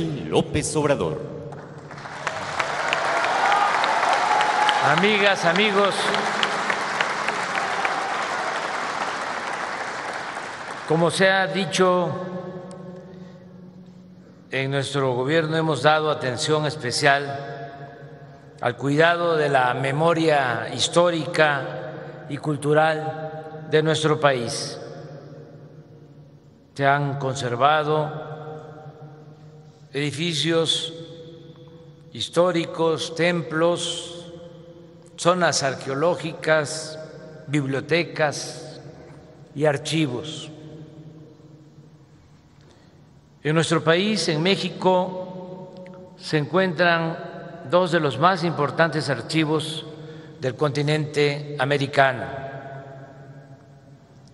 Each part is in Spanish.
López Obrador. Amigas, amigos, como se ha dicho, en nuestro gobierno hemos dado atención especial al cuidado de la memoria histórica y cultural de nuestro país. Se han conservado edificios históricos, templos, zonas arqueológicas, bibliotecas y archivos. En nuestro país, en México, se encuentran dos de los más importantes archivos del continente americano.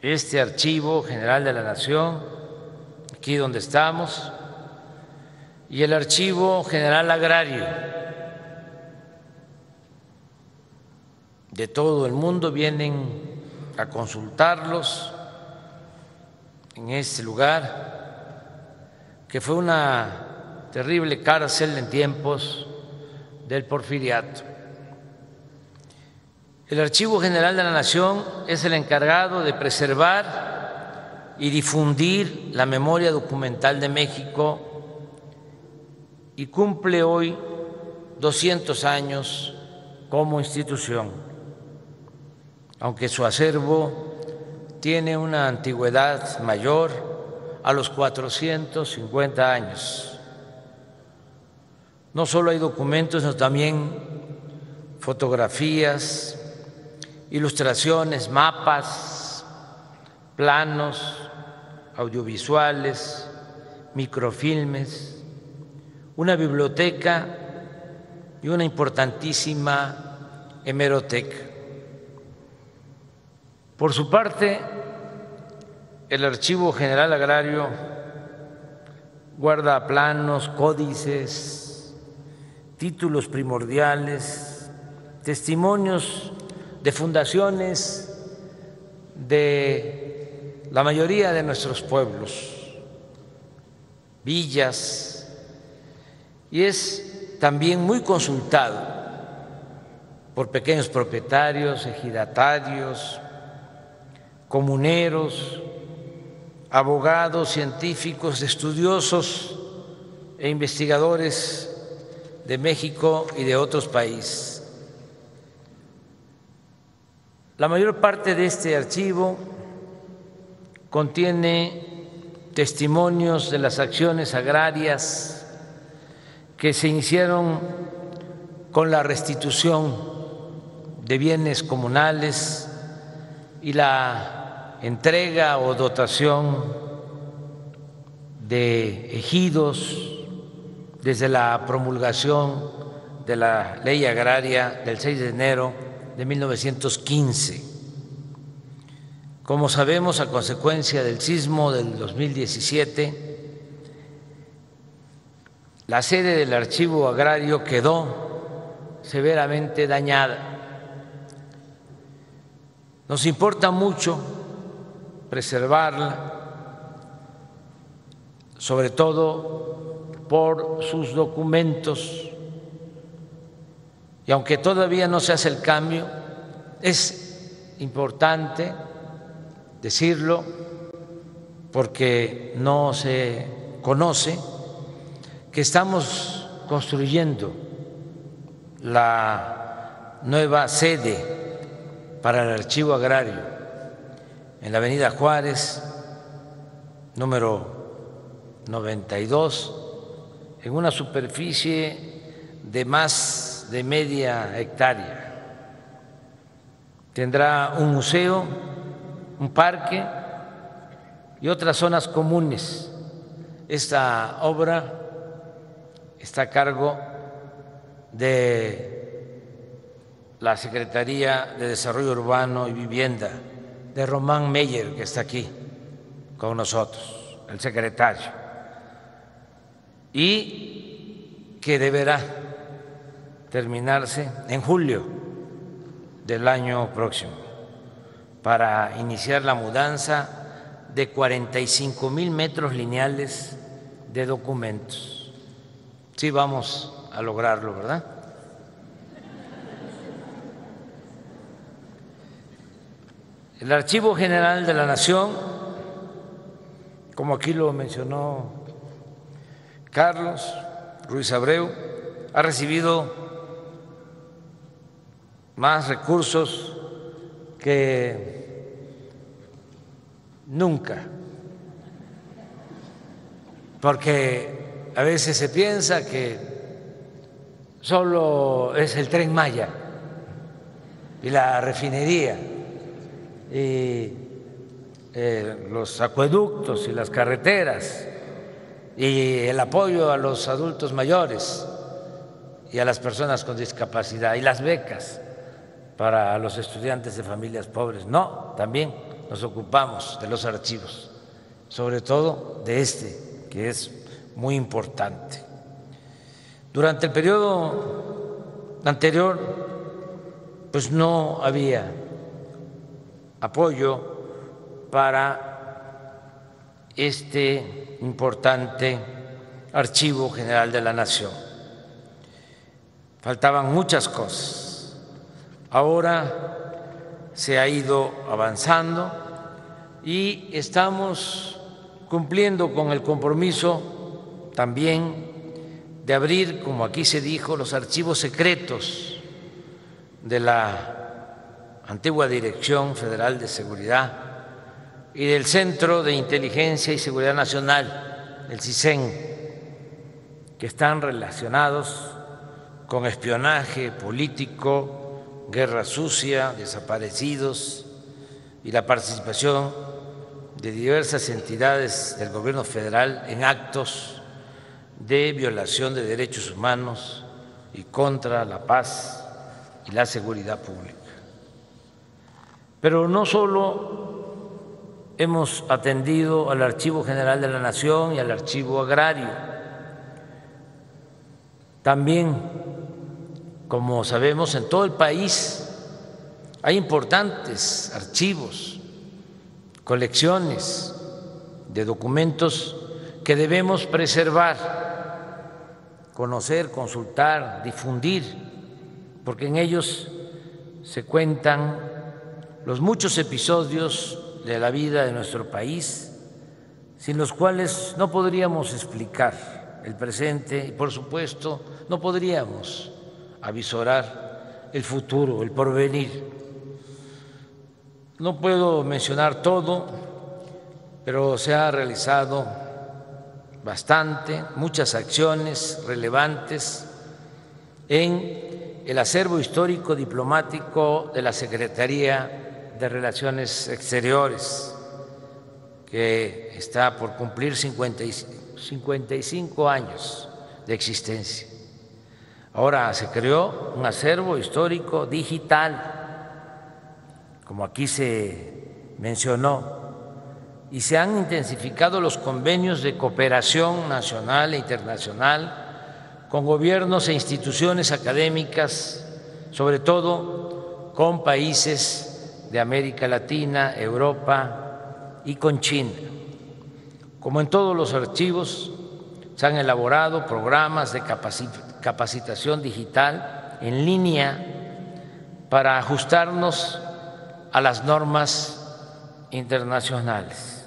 Este Archivo General de la Nación, aquí donde estamos, y el Archivo General Agrario de todo el mundo vienen a consultarlos en este lugar, que fue una terrible cárcel en tiempos del porfiriato. El Archivo General de la Nación es el encargado de preservar y difundir la memoria documental de México y cumple hoy 200 años como institución, aunque su acervo tiene una antigüedad mayor a los 450 años. No solo hay documentos, sino también fotografías, ilustraciones, mapas, planos, audiovisuales, microfilmes una biblioteca y una importantísima hemeroteca. Por su parte, el Archivo General Agrario guarda planos, códices, títulos primordiales, testimonios de fundaciones de la mayoría de nuestros pueblos, villas, y es también muy consultado por pequeños propietarios, ejidatarios, comuneros, abogados, científicos, estudiosos e investigadores de México y de otros países. La mayor parte de este archivo contiene testimonios de las acciones agrarias que se iniciaron con la restitución de bienes comunales y la entrega o dotación de ejidos desde la promulgación de la ley agraria del 6 de enero de 1915. Como sabemos, a consecuencia del sismo del 2017, la sede del archivo agrario quedó severamente dañada. Nos importa mucho preservarla, sobre todo por sus documentos. Y aunque todavía no se hace el cambio, es importante decirlo porque no se conoce que estamos construyendo la nueva sede para el archivo agrario en la avenida Juárez, número 92, en una superficie de más de media hectárea. Tendrá un museo, un parque y otras zonas comunes. Esta obra está a cargo de la Secretaría de Desarrollo Urbano y Vivienda, de Román Meyer, que está aquí con nosotros, el secretario, y que deberá terminarse en julio del año próximo para iniciar la mudanza de 45 mil metros lineales de documentos sí vamos a lograrlo, ¿verdad? El Archivo General de la Nación, como aquí lo mencionó Carlos Ruiz Abreu, ha recibido más recursos que nunca, porque a veces se piensa que solo es el tren Maya y la refinería y eh, los acueductos y las carreteras y el apoyo a los adultos mayores y a las personas con discapacidad y las becas para los estudiantes de familias pobres. No, también nos ocupamos de los archivos, sobre todo de este, que es muy importante. Durante el periodo anterior, pues no había apoyo para este importante Archivo General de la Nación. Faltaban muchas cosas Ahora se ha ido avanzando y estamos cumpliendo con el compromiso también de abrir, como aquí se dijo, los archivos secretos de la antigua Dirección Federal de Seguridad y del Centro de Inteligencia y Seguridad Nacional, el CISEN, que están relacionados con espionaje político, guerra sucia, desaparecidos y la participación de diversas entidades del gobierno federal en actos de violación de derechos humanos y contra la paz y la seguridad pública. Pero no solo hemos atendido al Archivo General de la Nación y al Archivo Agrario, también como sabemos, en todo el país hay importantes archivos, colecciones de documentos que debemos preservar, conocer, consultar, difundir, porque en ellos se cuentan los muchos episodios de la vida de nuestro país, sin los cuales no podríamos explicar el presente y, por supuesto, no podríamos avisorar el futuro, el porvenir. No puedo mencionar todo, pero se ha realizado bastante, muchas acciones relevantes en el acervo histórico diplomático de la Secretaría de Relaciones Exteriores, que está por cumplir 55 años de existencia. Ahora se creó un acervo histórico digital, como aquí se mencionó, y se han intensificado los convenios de cooperación nacional e internacional con gobiernos e instituciones académicas, sobre todo con países de América Latina, Europa y con China. Como en todos los archivos, se han elaborado programas de capacitación digital en línea para ajustarnos a las normas internacionales.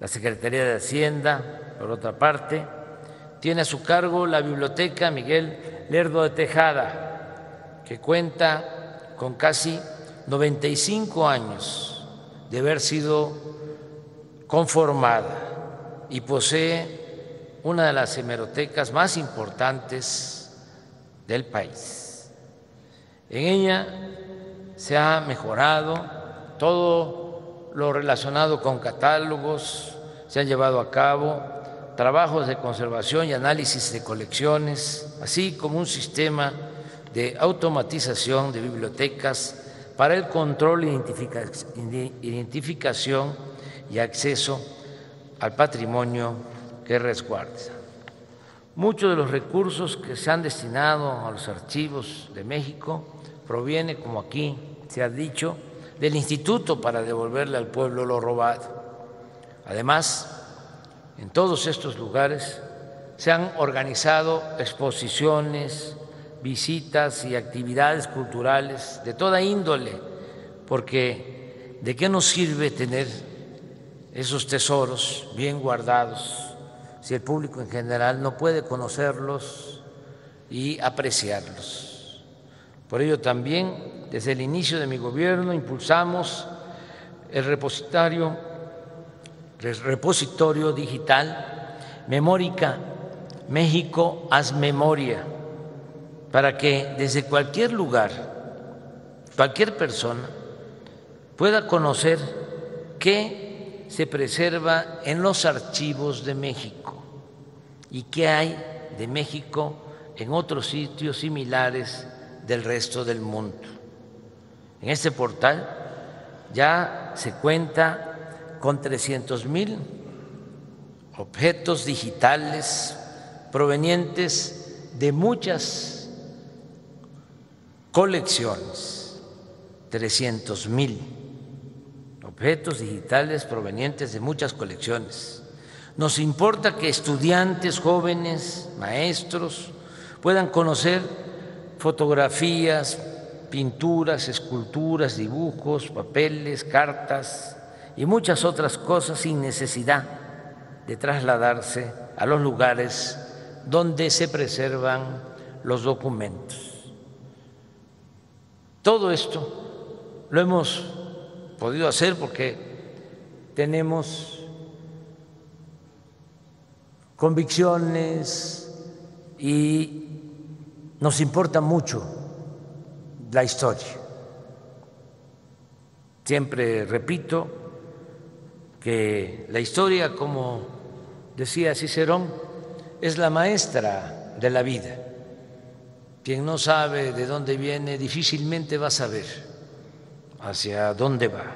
La Secretaría de Hacienda, por otra parte, tiene a su cargo la Biblioteca Miguel Lerdo de Tejada, que cuenta con casi 95 años de haber sido conformada y posee una de las hemerotecas más importantes del país. En ella se ha mejorado todo lo relacionado con catálogos, se han llevado a cabo trabajos de conservación y análisis de colecciones, así como un sistema de automatización de bibliotecas para el control, identificación y acceso al patrimonio que resguarda. Muchos de los recursos que se han destinado a los archivos de México proviene, como aquí se ha dicho, del Instituto para devolverle al pueblo lo robado. Además, en todos estos lugares se han organizado exposiciones, visitas y actividades culturales de toda índole, porque ¿de qué nos sirve tener esos tesoros bien guardados si el público en general no puede conocerlos y apreciarlos? Por ello también, desde el inicio de mi gobierno, impulsamos el repositorio, el repositorio digital Memórica México Haz Memoria para que desde cualquier lugar, cualquier persona, pueda conocer qué se preserva en los archivos de México y qué hay de México en otros sitios similares del resto del mundo. En este portal ya se cuenta con 300 mil objetos digitales provenientes de muchas colecciones, 300 mil objetos digitales provenientes de muchas colecciones. Nos importa que estudiantes, jóvenes, maestros puedan conocer fotografías, pinturas, esculturas, dibujos, papeles, cartas y muchas otras cosas sin necesidad de trasladarse a los lugares donde se preservan los documentos. Todo esto lo hemos podido hacer porque tenemos convicciones y nos importa mucho la historia. Siempre repito que la historia, como decía Cicerón, es la maestra de la vida. Quien no sabe de dónde viene difícilmente va a saber hacia dónde va.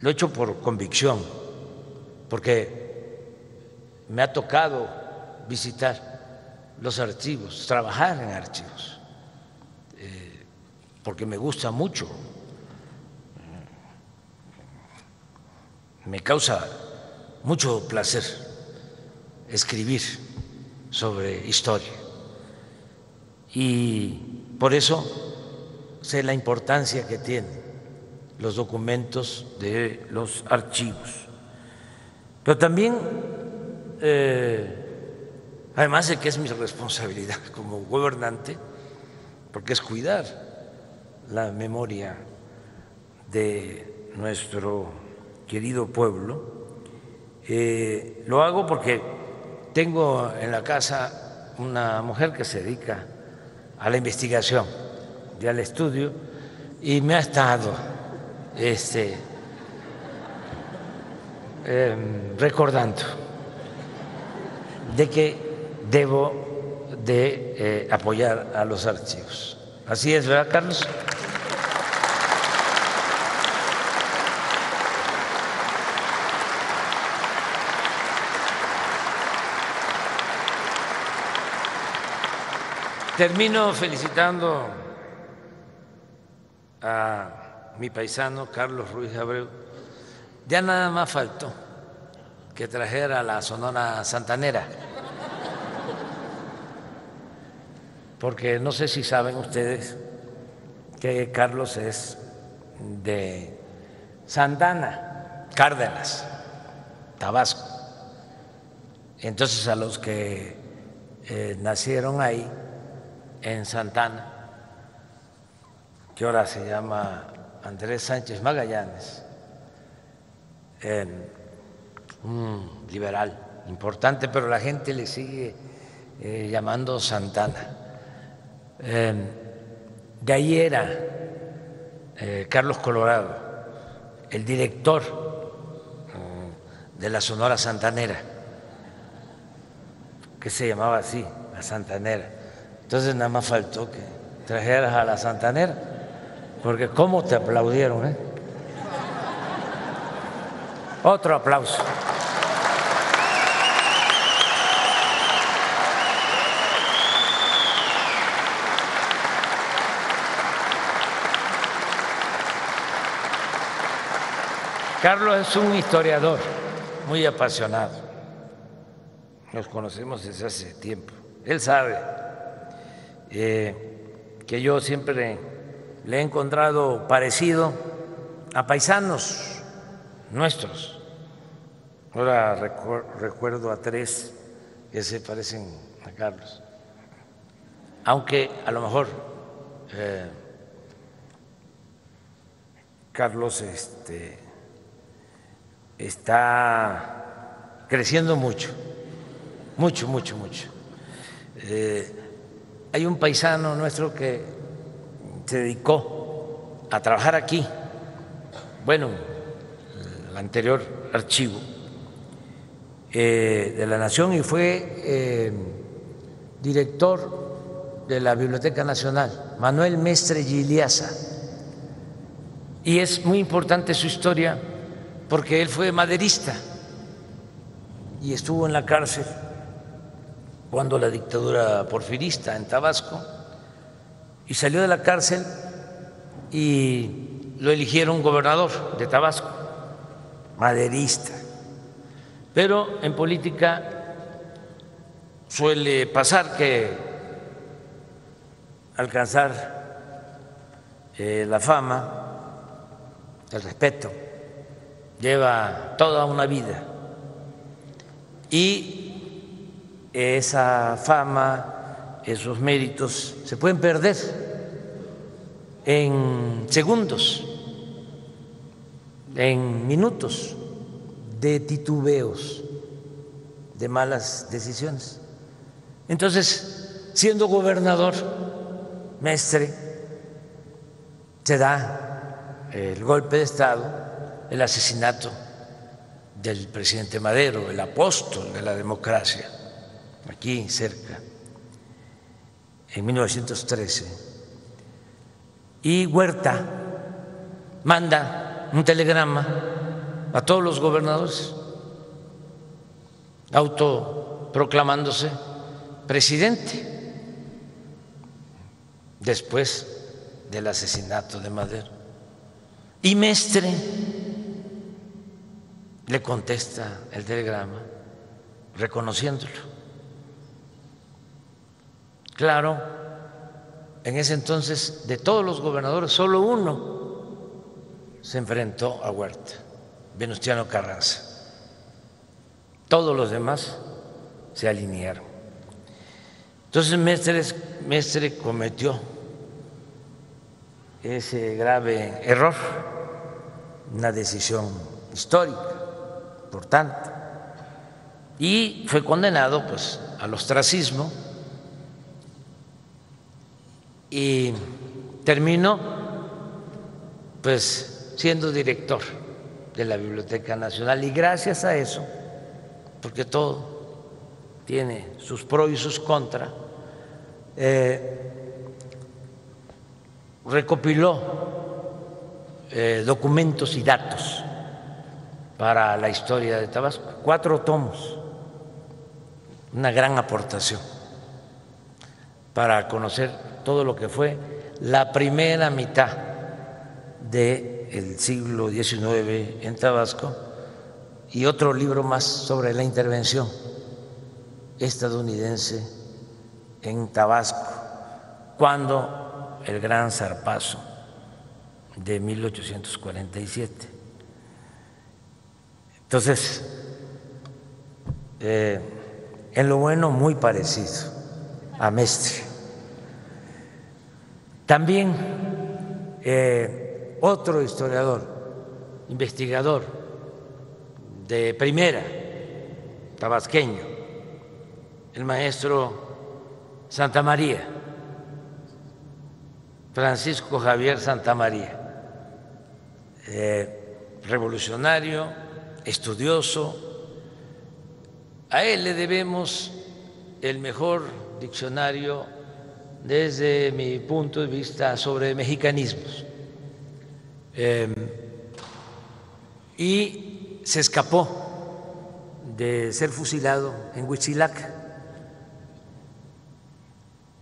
Lo he hecho por convicción, porque me ha tocado visitar los archivos, trabajar en archivos, eh, porque me gusta mucho, me causa mucho placer escribir sobre historia. Y por eso sé la importancia que tienen los documentos de los archivos. Pero también, eh, además de que es mi responsabilidad como gobernante, porque es cuidar la memoria de nuestro querido pueblo, eh, lo hago porque tengo en la casa una mujer que se dedica a la investigación y al estudio y me ha estado este, em, recordando de que debo de eh, apoyar a los archivos. Así es, ¿verdad, Carlos? Termino felicitando a mi paisano Carlos Ruiz Abreu. Ya nada más faltó que trajera la Sonora Santanera. Porque no sé si saben ustedes que Carlos es de Santana, Cárdenas, Tabasco. Entonces a los que eh, nacieron ahí, en Santana, que ahora se llama Andrés Sánchez Magallanes, un liberal importante, pero la gente le sigue eh, llamando Santana. De ahí era eh, Carlos Colorado, el director mm, de la Sonora Santanera, que se llamaba así, la Santanera. Entonces nada más faltó que trajeras a la Santanera, porque cómo te aplaudieron, ¿eh? Otro aplauso. Carlos es un historiador muy apasionado nos conocemos desde hace tiempo. Él sabe eh, que yo siempre le he encontrado parecido a paisanos nuestros. Ahora recuerdo a tres que se parecen a Carlos, aunque a lo mejor eh, Carlos este, está creciendo mucho, mucho, mucho, mucho. Eh, hay un paisano nuestro que se dedicó a trabajar aquí, bueno, el anterior archivo eh, de la Nación y fue eh, director de la Biblioteca Nacional, Manuel Mestre Giliasa. Y es muy importante su historia porque él fue maderista y estuvo en la cárcel cuando la dictadura porfirista en Tabasco y salió de la cárcel y lo eligieron gobernador de Tabasco, maderista. Pero en política suele pasar que alcanzar eh, la fama, el respeto, lleva toda una vida. Y esa fama, esos méritos se pueden perder en segundos, en minutos de titubeos, de malas decisiones. Entonces, siendo gobernador, Mestre, se da el golpe de Estado el asesinato del presidente Madero, el apóstol de la democracia, aquí cerca, en 1913. Y Huerta manda un telegrama a todos los gobernadores, autoproclamándose presidente después del asesinato de Madero. Y Mestre le contesta el telegrama reconociéndolo. Claro, en ese entonces de todos los gobernadores solo uno se enfrentó a Huerta, Venustiano Carranza. Todos los demás se alinearon. Entonces Mestre, Mestre cometió ese grave error, una decisión histórica importante, y fue condenado pues al ostracismo y terminó pues siendo director de la Biblioteca Nacional. Y gracias a eso, porque todo tiene sus pros y sus contras, eh, recopiló eh, documentos y datos para la historia de Tabasco. Cuatro tomos, una gran aportación para conocer todo lo que fue la primera mitad del siglo XIX en Tabasco y otro libro más sobre la intervención estadounidense en Tabasco, cuando el gran zarpazo de 1847 entonces, eh, en lo bueno muy parecido a Mestre. También eh, otro historiador, investigador de primera, tabasqueño, el maestro Santa María, Francisco Javier Santa María, eh, revolucionario, estudioso. A él le debemos el mejor diccionario desde mi punto de vista sobre mexicanismos. Em, y se escapó de ser fusilado en Huitzilac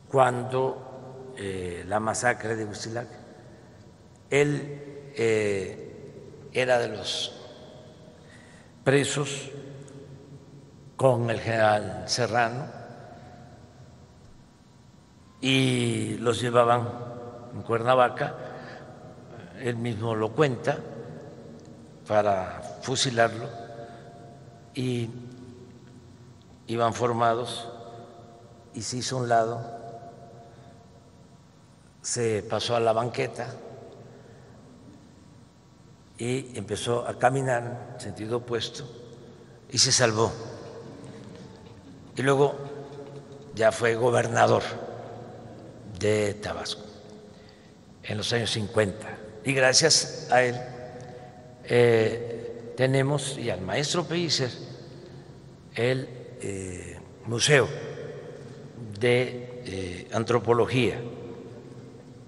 cuando eh, la masacre de Huitzilac. Él eh, era de los presos con el general Serrano y los llevaban en Cuernavaca, él mismo lo cuenta, para fusilarlo y iban formados y se hizo un lado, se pasó a la banqueta y empezó a caminar en sentido opuesto y se salvó. Y luego ya fue gobernador de Tabasco en los años 50. Y gracias a él eh, tenemos, y al maestro Pellicer, el eh, Museo de eh, Antropología,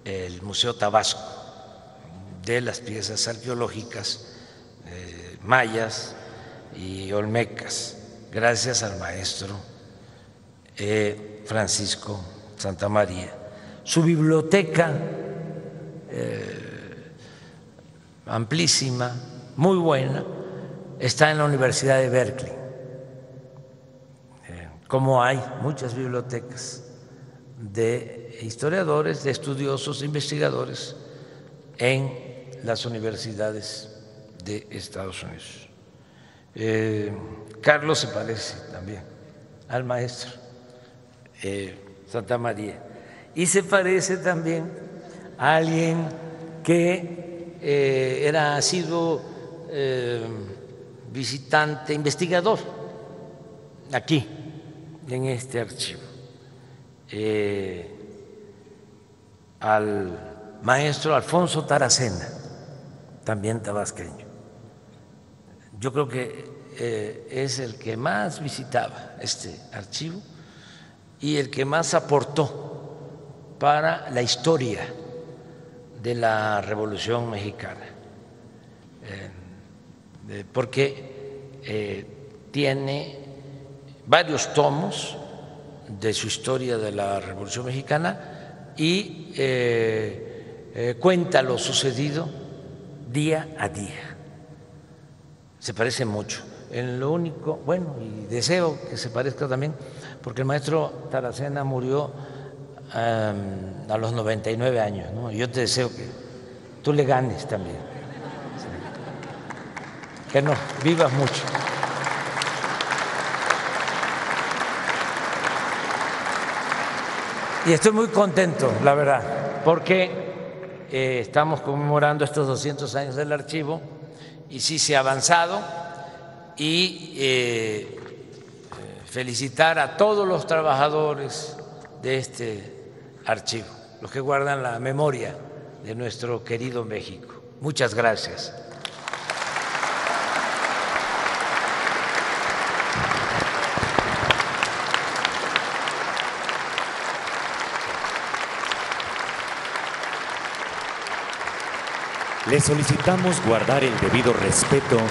el Museo Tabasco, de las piezas arqueológicas mayas y olmecas, gracias al maestro Francisco Santa María. Su biblioteca amplísima, muy buena, está en la Universidad de Berkeley, eh, como hay muchas bibliotecas de historiadores, de estudiosos, investigadores en las universidades de Estados Unidos. Eh, Carlos se parece también al maestro eh, Santa María. Y se parece también a alguien que eh, era sido eh, visitante, investigador aquí, en este archivo, al maestro Alfonso Taracena, también tabasqueño. Yo creo que es el que más visitaba este archivo y el que más aportó para la historia de la Revolución Mexicana, eh, porque eh, tiene varios tomos de su historia de la Revolución Mexicana y eh, cuenta lo sucedido día a día. Se parece mucho. En lo único, bueno, y deseo que se parezca también, porque el maestro Taracena murió a los 99 años. ¿no? Yo te deseo que tú le ganes también. Que no, vivas mucho. Y estoy muy contento, la verdad, porque eh, estamos conmemorando estos 200 años del archivo y sí se ha avanzado y eh, felicitar a todos los trabajadores de este archivo, los que guardan la memoria de nuestro querido México. Muchas gracias. Le solicitamos guardar el debido respeto